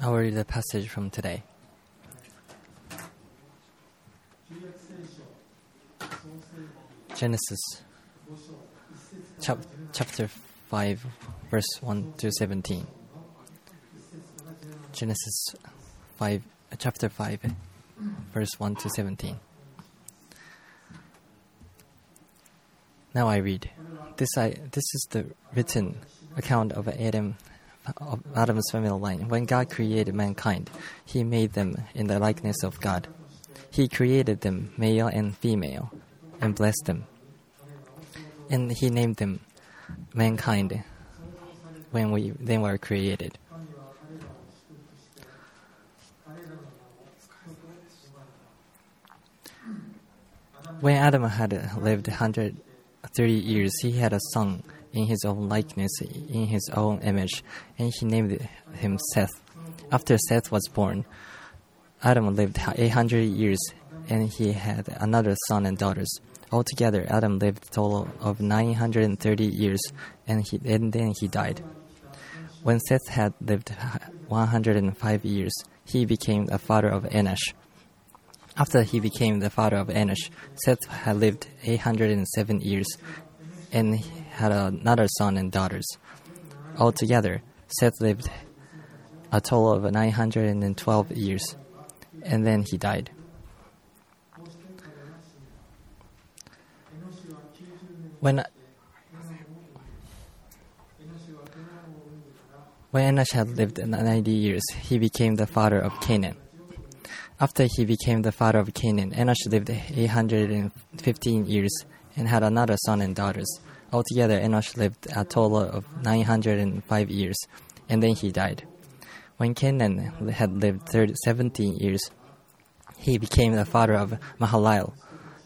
I will read the passage from today. Genesis chap- chapter 5, verse 1 to 17. Genesis 5, uh, chapter 5, verse 1 to 17. Now I read. This I this is the written account of Adam of Adam's family line. When God created mankind, he made them in the likeness of God. He created them male and female and blessed them. And he named them mankind when we they were created. When Adam had lived 130 years, he had a son in his own likeness, in his own image, and he named him Seth. After Seth was born, Adam lived 800 years, and he had another son and daughters. Altogether, Adam lived a total of 930 years, and, he, and then he died. When Seth had lived 105 years, he became the father of Enosh. After he became the father of Enosh, Seth had lived 807 years and had another son and daughters. Altogether, Seth lived a total of 912 years, and then he died. When when Enosh had lived 90 years, he became the father of Canaan. After he became the father of Canaan, Enosh lived 815 years and had another son and daughters. Altogether, Enosh lived a total of 905 years, and then he died. When Canaan had lived 30, 17 years, he became the father of Mahalalel.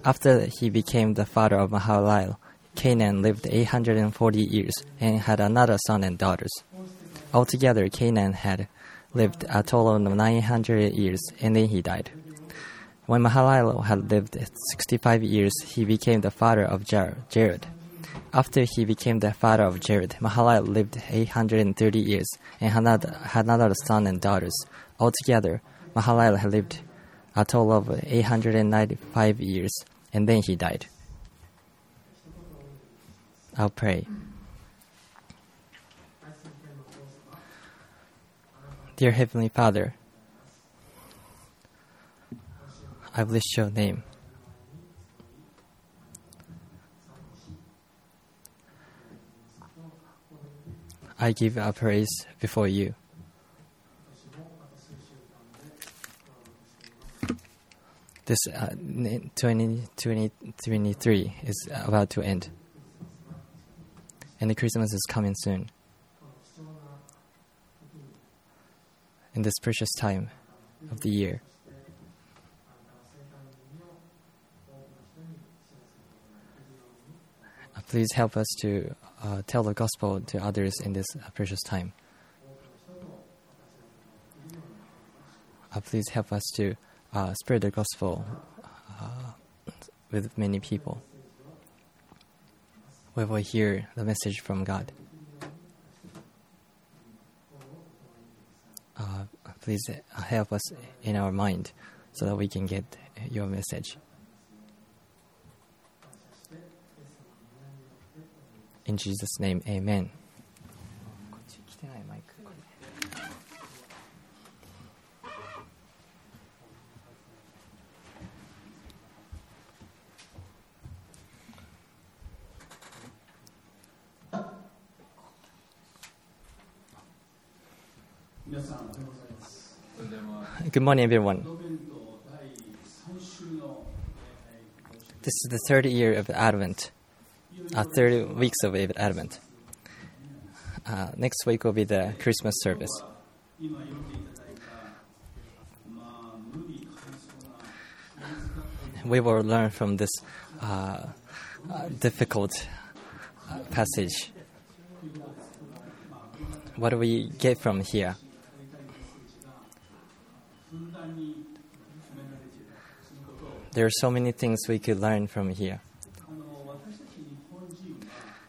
After he became the father of Mahalalel, Canaan lived 840 years and had another son and daughters. Altogether, Canaan had lived a total of 900 years and then he died. When Mahalalel had lived 65 years, he became the father of Jared. After he became the father of Jared, Mahalalel lived 830 years and had another, son and daughters. Altogether, Mahalalel lived a total of 895 years and then he died. I'll pray. Dear Heavenly Father, I bless your name. I give a praise before you. This uh, 2023 is about to end, and the Christmas is coming soon. In this precious time of the year, please help us to uh, tell the gospel to others in this uh, precious time. Uh, please help us to uh, spread the gospel uh, with many people. We will hear the message from God. Uh, please help us in our mind so that we can get your message. In Jesus' name, amen. Good morning, everyone. This is the third year of Advent uh, 30 weeks of Advent. Uh, next week will be the Christmas service. We will learn from this uh, uh difficult uh, passage. What do we get from here? There are so many things we could learn from here.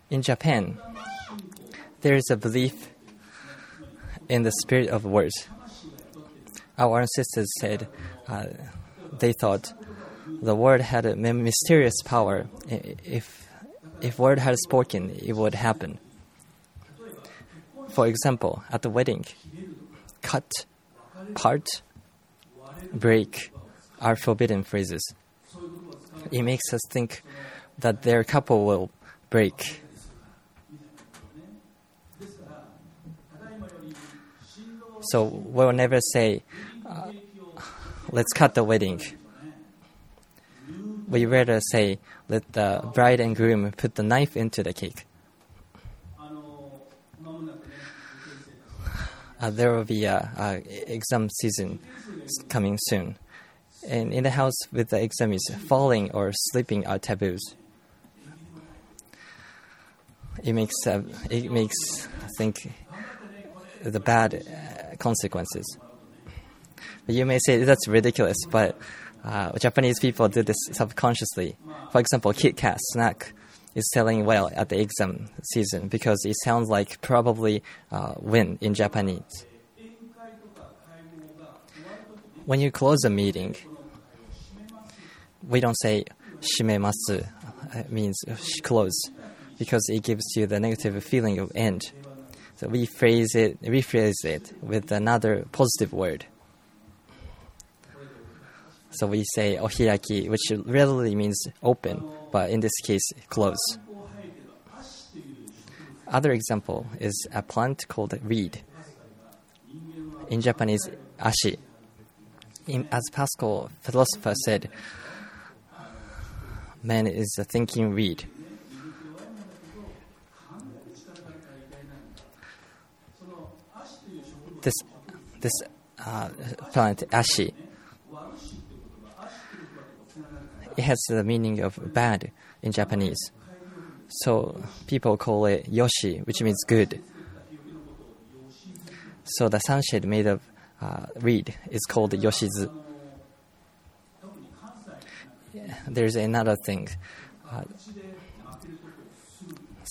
In Japan, there is a belief in the spirit of words. Our ancestors said uh, they thought the word had a mysterious power. If if word had spoken, it would happen. For example, at the wedding, cut, part, break are forbidden phrases. It makes us think that their couple will break. So we'll never say, uh, let's cut the wedding. We rather say, let the bride and groom put the knife into the cake. Uh, there will be a, exam season coming soon, and in the house with the exams, falling or sleeping are taboos. It makes uh, it makes I think the bad uh, consequences. You may say that's ridiculous, but uh, Japanese people do this subconsciously. For example, Kit Kat snack is selling well at the exam season because it sounds like probably uh, win in Japanese. When you close a meeting, we don't say shimemasu, it means close, because it gives you the negative feeling of end. So we phrase it, rephrase it with another positive word. So we say ohiraki, which literally means open, but in this case, close. Other example is a plant called reed. In Japanese, ashi. In, as Pascal, philosopher, said, man is a thinking reed. This, this uh, plant, ashi, it has the meaning of bad in Japanese. So people call it Yoshi, which means good. So the sunshade made of uh, reed is called Yoshizu. There's another thing. Uh,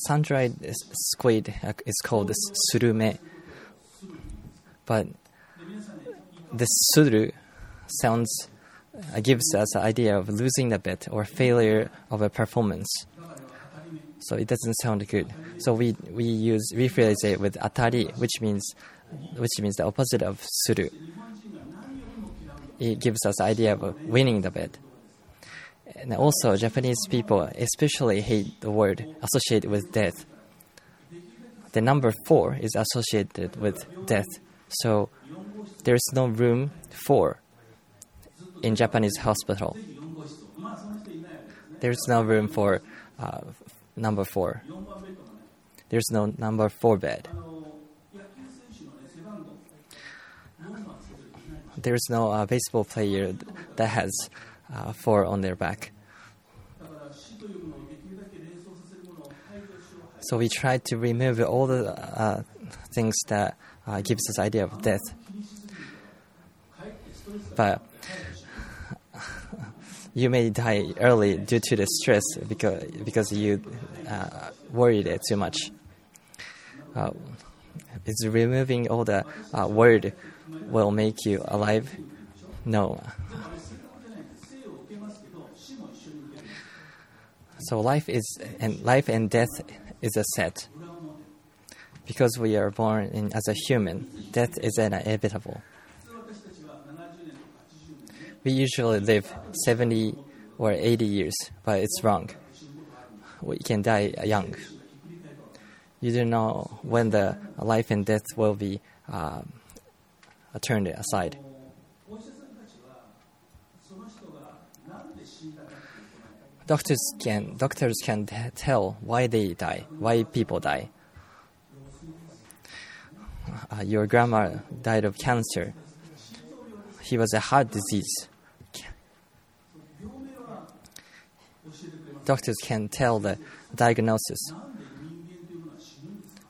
sun-dried squid is called surume, but the suru sounds uh, gives us an idea of losing a bet or failure of a performance. So it doesn't sound good. So we we use rephrase it with atari, which means which means the opposite of suru. It gives us idea of winning the bet. And also, Japanese people especially hate the word associated with death. The number four is associated with death, so there's no room for in Japanese hospital. There's no room for uh, number four. There's no number four bed. There's no uh, baseball player that has uh, four on their back. So we try to remove all the uh, things that uh, gives us idea of death. But you may die early due to the stress because because you uh, worried it too much. Uh, is removing all the uh, word will make you alive? No. So life is and life and death is a set. Because we are born in, as a human, death is inevitable we usually live 70 or 80 years, but it's wrong. We can die young. You don't know when the life and death will be um, turned aside. Doctors can doctors can tell why they die, why people die. Uh, your grandma died of cancer. He was a heart disease. doctors can tell the diagnosis.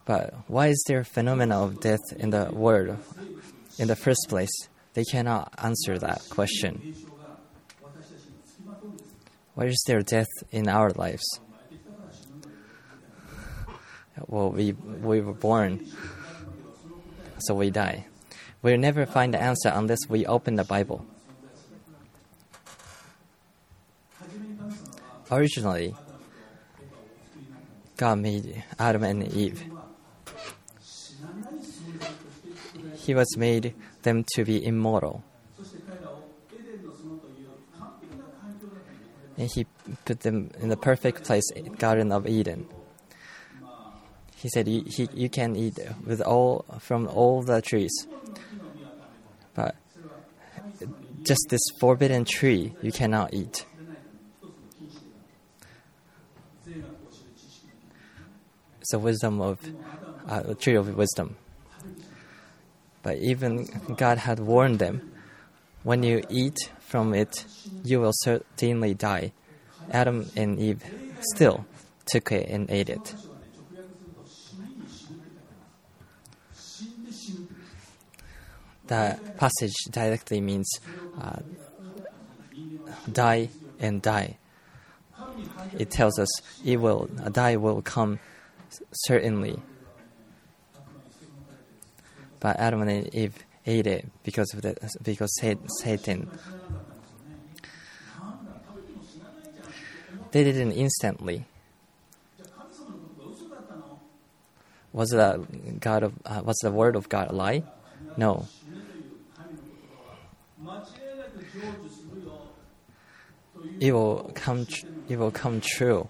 But why is there a phenomena of death in the world in the first place? They cannot answer that question. Why is there death in our lives? Well, we, we were born. So we die. We'll never find the answer unless we open the Bible. Originally, God made Adam and Eve. He was made them to be immortal. And he put them in the perfect place, Garden of Eden. He said, "You, he, you can eat with all from all the trees, but just this forbidden tree you cannot eat." It's the wisdom of uh, the tree of wisdom. But even God had warned them, when you eat from it, you will certainly die. Adam and Eve still took it and ate it. The passage directly means uh, die and die. It tells us it will, a die will come certainly. But Adam and Eve ate it because of the because Satan. They didn't instantly. Was the God of uh, was the word of God a lie? No. It will come. Tr- it will come true.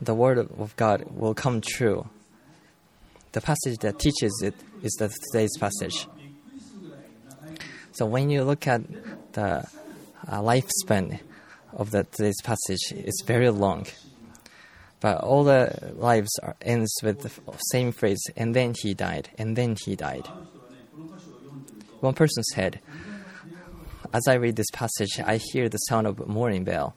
The word of God will come true. The passage that teaches it is the today's passage. So when you look at the uh, lifespan of the today's passage, it's very long. But all the lives are, ends with the same phrase, and then he died, and then he died. One person said, as I read this passage, I hear the sound of a morning bell.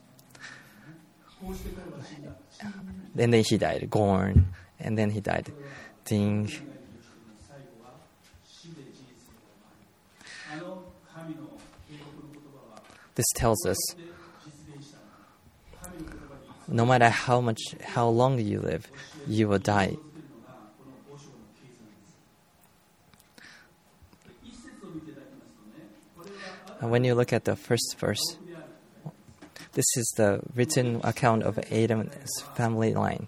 And then he died, gorn, and then he died, ding. This tells us no matter how much, how long you live, you will die. When you look at the first verse, this is the written account of Adam's family line.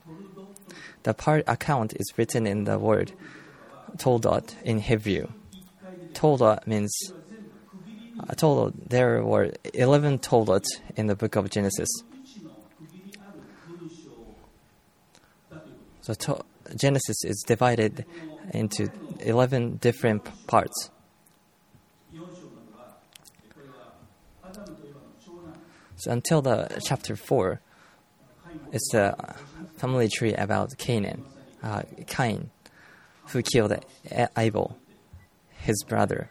The part account is written in the word Toldot in Hebrew. Toldot means uh, total. There were eleven Toldot in the book of Genesis. So to- Genesis is divided into eleven different parts. So until the chapter four, it's the family tree about Canaan, uh, Cain, who killed Abel, his brother.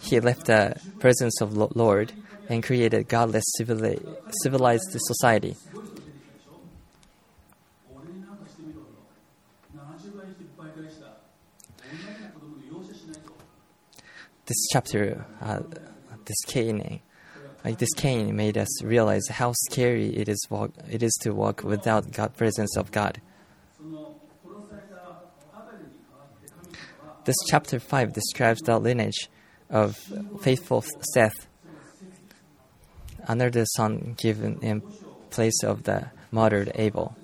He left the presence of Lord and created godless civili- civilized society. This chapter, uh, this Cain, like this Cain, made us realize how scary it is walk, it is to walk without God presence of God. This chapter five describes the lineage of faithful Seth, another son given in place of the martyred Abel.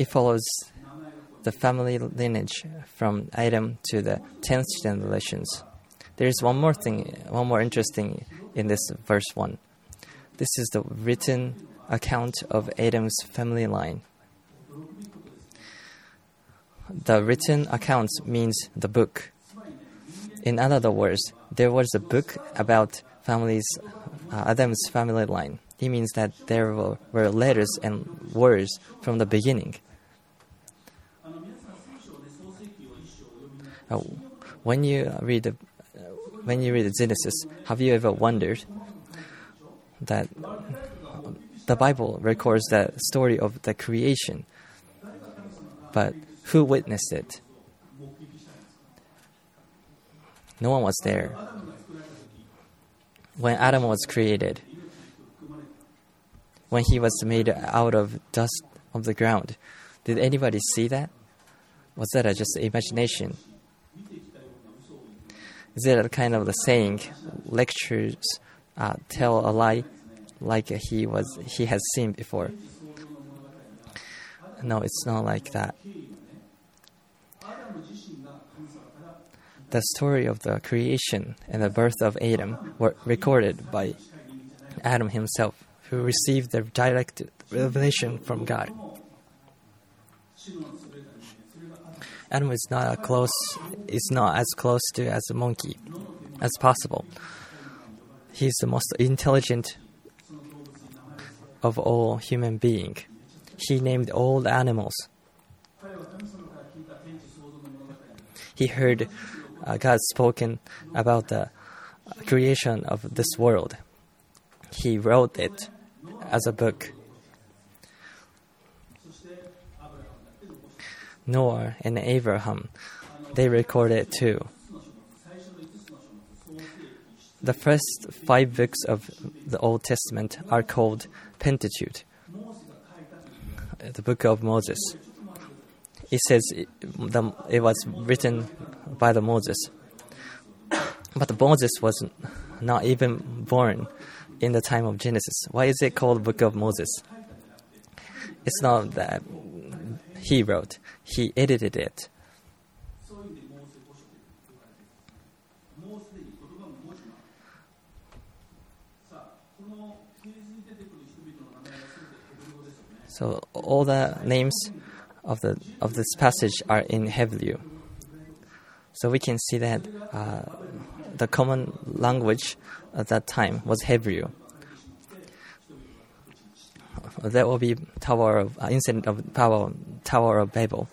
It follows the family lineage from Adam to the tenth generations. There is one more thing, one more interesting in this verse one. This is the written account of Adam's family line. The written account means the book. In other words, there was a book about families, uh, Adam's family line. It means that there were, were letters and words from the beginning. When you read the, uh, when you read Genesis, have you ever wondered that the Bible records the story of the creation, but who witnessed it? No one was there. When Adam was created, when he was made out of dust of the ground, did anybody see that? Was that just imagination? Is a kind of the saying, lectures uh, tell a lie, like he was he has seen before? No, it's not like that. The story of the creation and the birth of Adam were recorded by Adam himself, who received the direct revelation from God. Adam is not a close is not as close to as a monkey as possible. He's the most intelligent of all human being. He named all the animals. He heard uh, God spoken about the creation of this world. He wrote it as a book. Noah and Abraham, they recorded it too. The first five books of the Old Testament are called Pentateuch, the book of Moses. It says it, the, it was written by the Moses, but the Moses was not even born in the time of Genesis. Why is it called the Book of Moses? It's not that he wrote, he edited it. So all the names of the of this passage are in Hebrew. So we can see that uh, the common language at that time was Hebrew. There will be Tower of uh, incident of Tower Tower of Babel.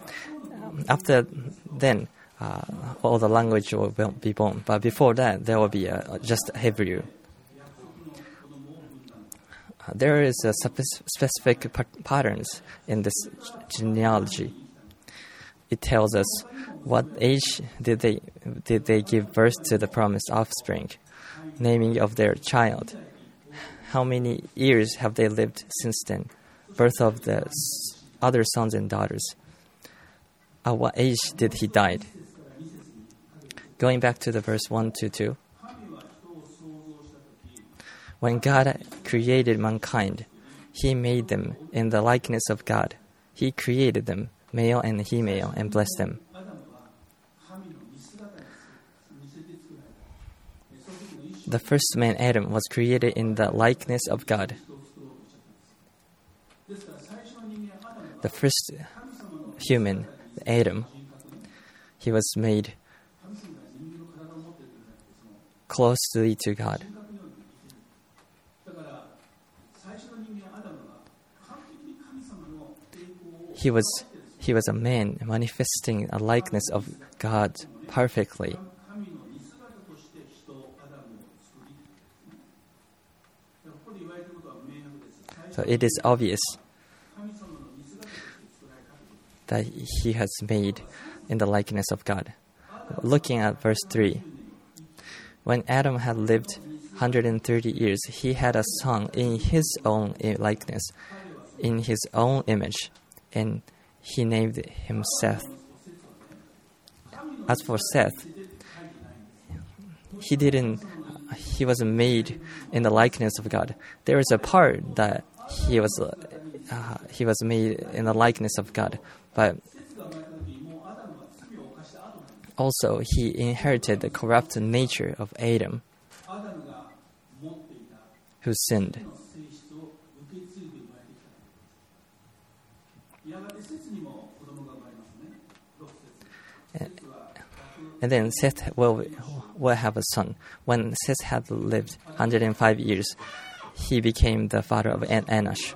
Um, after then, uh, all the language will be born. But before that, there will be uh, just Hebrew. Uh, there is a specific patterns in this genealogy. It tells us what age did they did they give birth to the promised offspring, naming of their child. How many years have they lived since then? Birth of the other sons and daughters. At what age did he die? Going back to the verse 1 to 2. When God created mankind, He made them in the likeness of God. He created them, male and female, and blessed them. The first man, Adam, was created in the likeness of God. The first human, Adam, he was made closely to God. He was he was a man manifesting a likeness of God perfectly. So it is obvious that he has made in the likeness of God. Looking at verse 3 When Adam had lived 130 years, he had a son in his own likeness, in his own image, and he named him Seth. As for Seth, he didn't he was made in the likeness of God. There is a part that he was uh, he was made in the likeness of God, but also he inherited the corrupt nature of Adam, who sinned. And then Seth will, will have a son. When Seth had lived 105 years, he became the father of en- Enosh.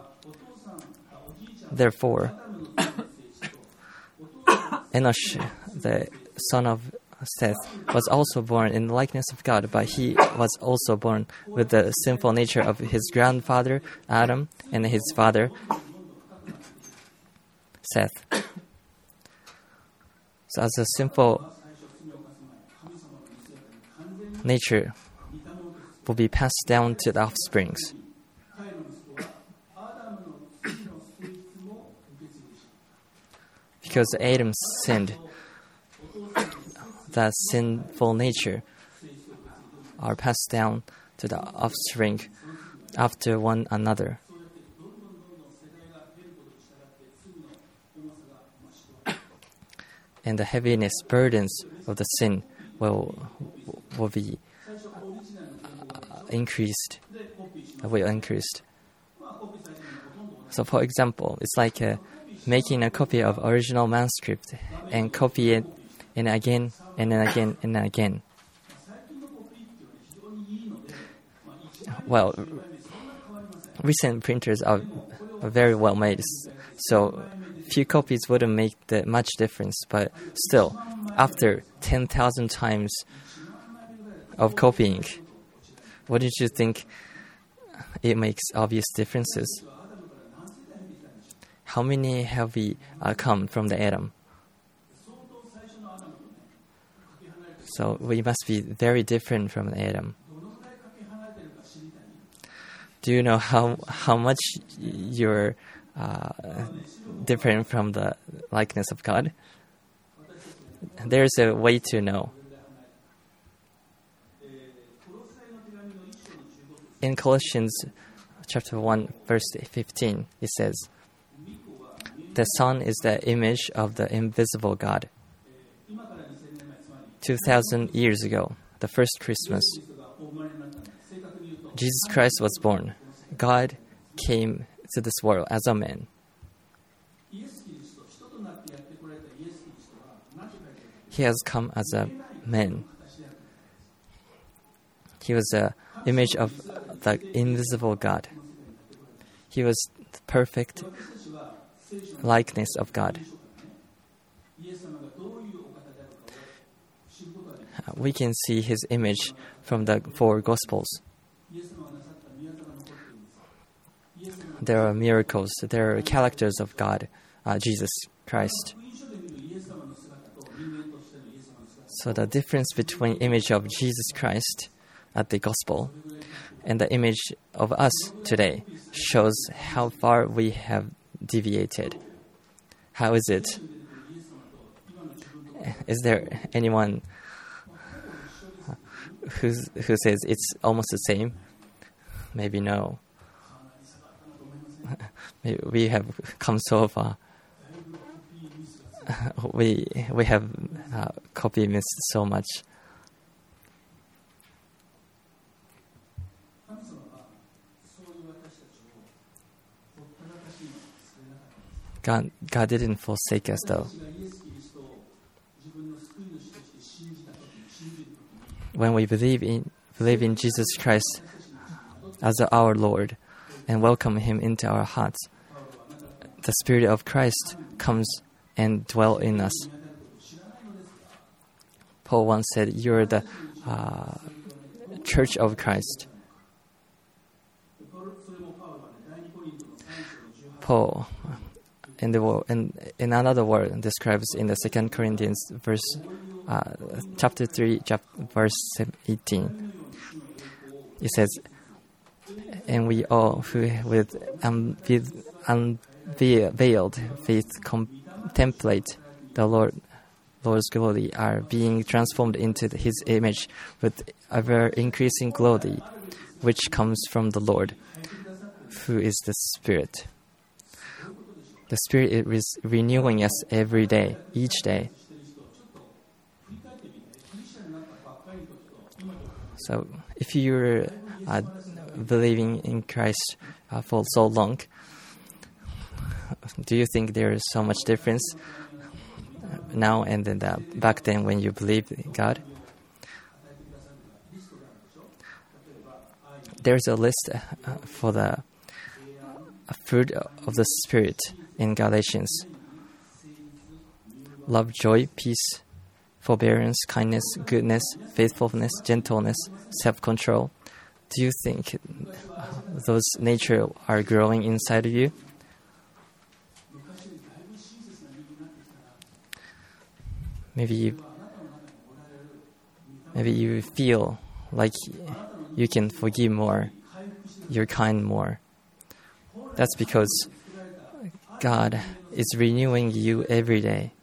Therefore, Enosh, the son of Seth, was also born in the likeness of God, but he was also born with the sinful nature of his grandfather Adam and his father Seth. So, as a simple nature will be passed down to the offsprings. Because Adam sinned, that sinful nature are passed down to the offspring after one another. And the heaviness burdens of the sin will will be increased. Will increased. So, for example, it's like uh, making a copy of original manuscript and copy it and again and then again and then again. Well, recent printers are, are very well made, so few copies wouldn't make that much difference. But still, after ten thousand times of copying, wouldn't you think it makes obvious differences? How many have we uh, come from the Adam? So we must be very different from the Adam. Do you know how how much you're uh, different from the likeness of God? There's a way to know. In Colossians chapter 1 verse 15 it says the son is the image of the invisible God. 2000 years ago, the first Christmas, Jesus Christ was born. God came to this world as a man. He has come as a man. He was the image of the invisible God. He was the perfect likeness of God. We can see his image from the four Gospels. There are miracles, there are characters of God, uh, Jesus Christ. So the difference between image of Jesus Christ at the gospel and the image of us today shows how far we have deviated. How is it? Is there anyone who's, who says it's almost the same? Maybe no. we have come so far. we we have uh, copy missed so much. God, God didn't forsake us though. When we believe in believe in Jesus Christ as our Lord and welcome Him into our hearts, the Spirit of Christ comes and dwell in us. Paul once said, "You're the uh, Church of Christ." Paul, in the in, in another word, describes in the Second Corinthians verse, uh, chapter three, chap, verse eighteen. It says, "And we all who with unveiled faith contemplate the Lord." Lord's glory are being transformed into His image with ever increasing glory, which comes from the Lord, who is the Spirit. The Spirit is renewing us every day, each day. So, if you're uh, believing in Christ uh, for so long, do you think there is so much difference now and then the, back then when you believed in God? There's a list uh, for the fruit of the Spirit in Galatians love, joy, peace, forbearance, kindness, goodness, faithfulness, gentleness, self control. Do you think those nature are growing inside of you? Maybe you, maybe you feel like you can forgive more, you're kind more. That's because God is renewing you every day.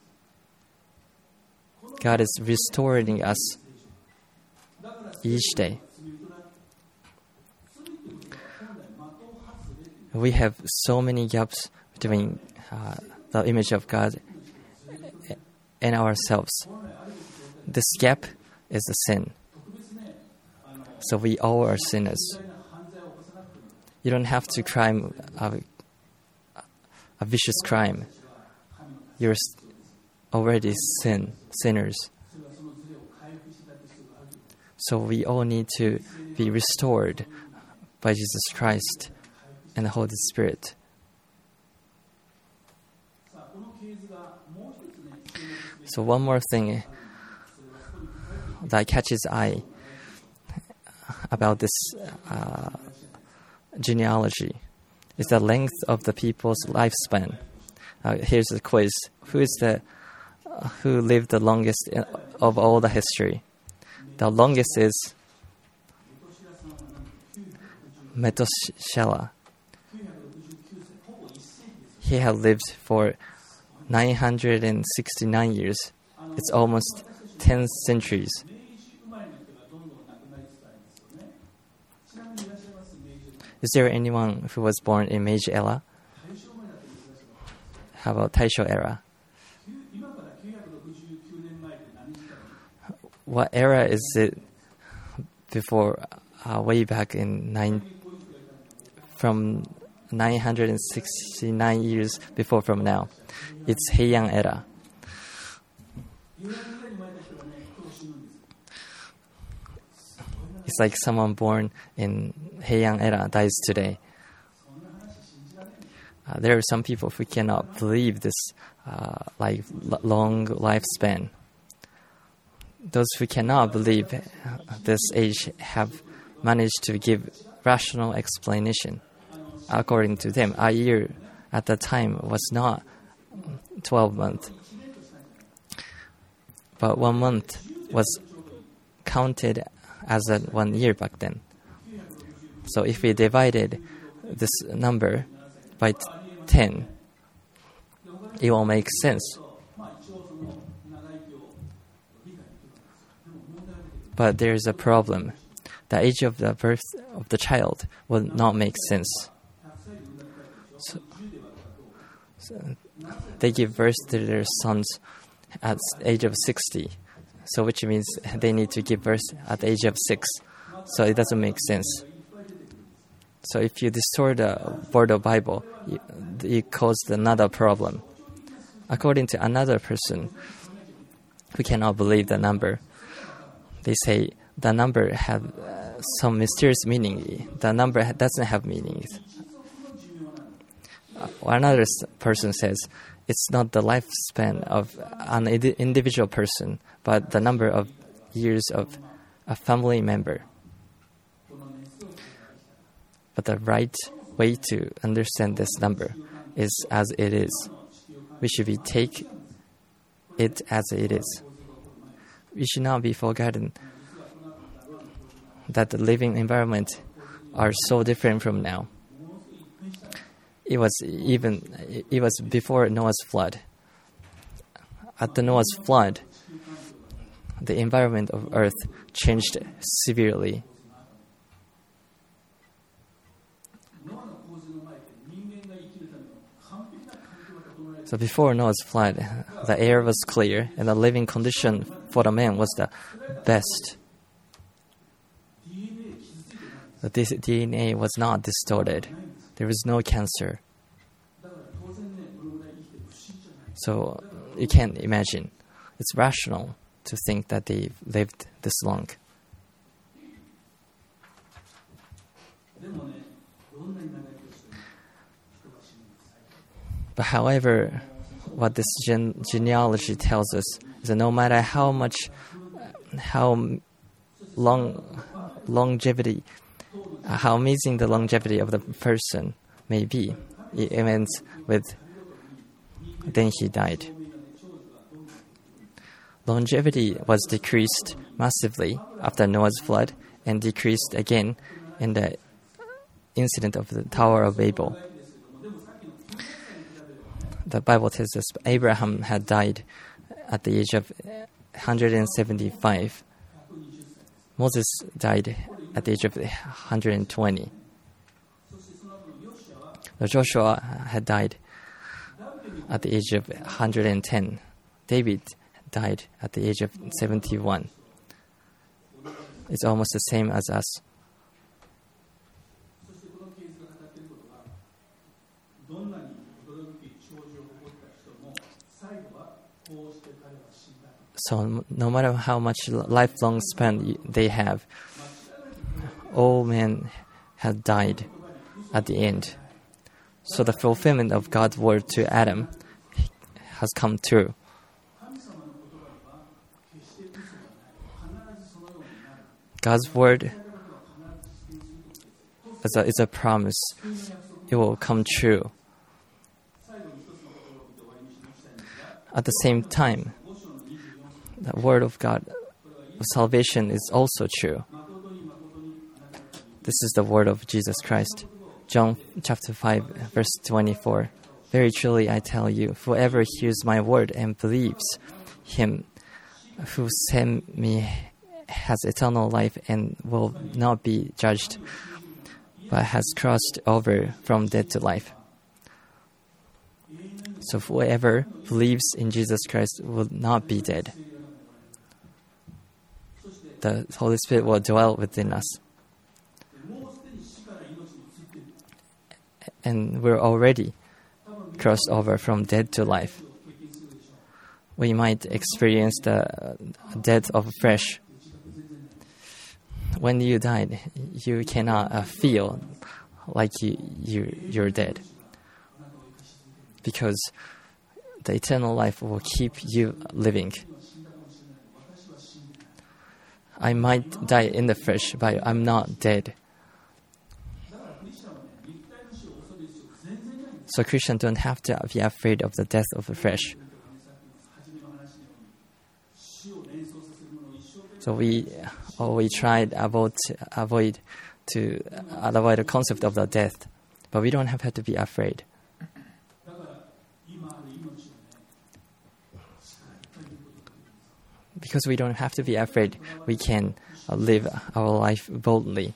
God is restoring us each day. We have so many gaps between uh, the image of God and ourselves. This gap is a sin. So we all are sinners. You don't have to crime a, a vicious crime. You're already sin sinners. So we all need to be restored by Jesus Christ and the Holy Spirit. So one more thing that catches eye about this uh, genealogy is the length of the people's lifespan. Uh, here's a quiz: Who is the uh, who lived the longest of all the history? The longest is Methuselah. He had lived for 969 years. It's almost 10 centuries. Is there anyone who was born in Meiji era? How about Taisho era? What era is it before, uh, way back in nine, from 969 years before from now? It's Heian era. It's like someone born in Heian era dies today. Uh, there are some people who cannot believe this uh, like long lifespan. Those who cannot believe this age have managed to give rational explanation. According to them, a year at the time was not 12 months, but one month was counted as a one year back then. So if we divided this number by t- 10, it will make sense. But there is a problem. The age of the birth of the child will not make sense. So, so they give birth to their sons at age of 60 so which means they need to give birth at the age of six. So it doesn't make sense. So if you distort the word of Bible, it caused another problem. According to another person, we cannot believe the number. They say the number have uh, some mysterious meaning. The number doesn't have meaning. Uh, another person says it's not the lifespan of an individual person, but the number of years of a family member. But the right way to understand this number is as it is. We should be take it as it is. We should not be forgotten that the living environment are so different from now. It was even it was before Noah's flood. At the Noah's flood, the environment of Earth changed severely. So before Noah's flood, the air was clear and the living condition for the man was the best. The DNA was not distorted. There was no cancer. So you can't imagine. It's rational to think that they've lived this long. But however, what this gen- genealogy tells us is that no matter how much, how long longevity, how amazing the longevity of the person may be, it ends with then he died. Longevity was decreased massively after Noah's flood and decreased again in the incident of the Tower of Babel. The Bible tells us Abraham had died at the age of 175. Moses died at the age of 120. Joshua had died at the age of 110. David died at the age of 71. It's almost the same as us. So, no matter how much lifelong span they have, all men have died at the end. So, the fulfillment of God's word to Adam has come true. God's word is a, is a promise. It will come true. At the same time, the word of God of salvation is also true. This is the word of Jesus Christ. John chapter 5 verse 24. Very truly I tell you, whoever hears my word and believes him who sent me has eternal life and will not be judged, but has crossed over from death to life. So whoever believes in Jesus Christ will not be dead. The Holy Spirit will dwell within us. And we're already crossed over from dead to life. We might experience the death of flesh. When you died, you cannot uh, feel like you, you, you're dead because the eternal life will keep you living. I might die in the flesh, but I'm not dead. So Christians don't have to be afraid of the death of the flesh. So we, or we tried avoid avoid to uh, avoid the concept of the death, but we don't have to be afraid. Because we don't have to be afraid, we can live our life boldly.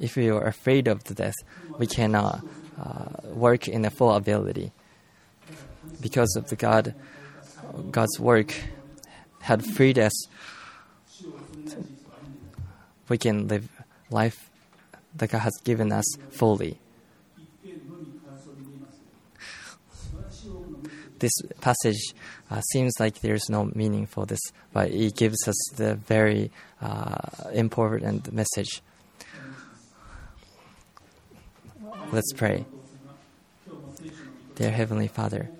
If we are afraid of the death, we cannot uh, work in a full ability. Because of the God, God's work had freed us, we can live life that God has given us fully. This passage uh, seems like there's no meaning for this, but it gives us the very uh, important message. Let's pray. Dear Heavenly Father,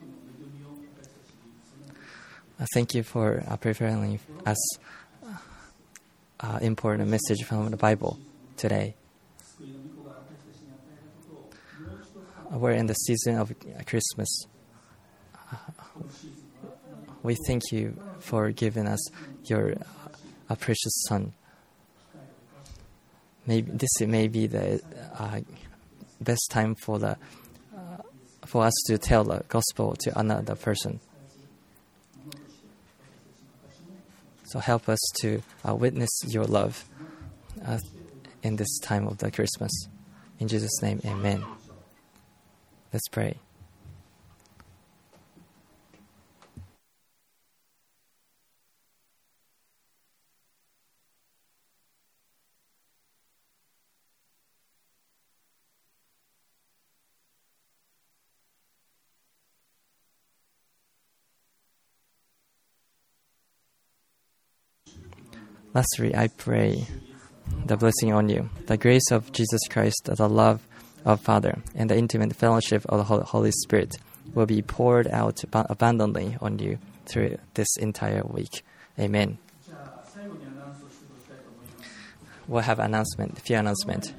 thank you for uh, preparing us uh, important message from the Bible today. We're in the season of Christmas. We thank you for giving us your uh, precious Son. Maybe this may be the uh, best time for the uh, for us to tell the gospel to another person. So help us to uh, witness your love uh, in this time of the Christmas. In Jesus' name, Amen. Let's pray. Lastly, I pray the blessing on you, the grace of Jesus Christ, the love of Father, and the intimate fellowship of the Holy Spirit will be poured out abundantly on you through this entire week. Amen. We'll have announcement, few announcement.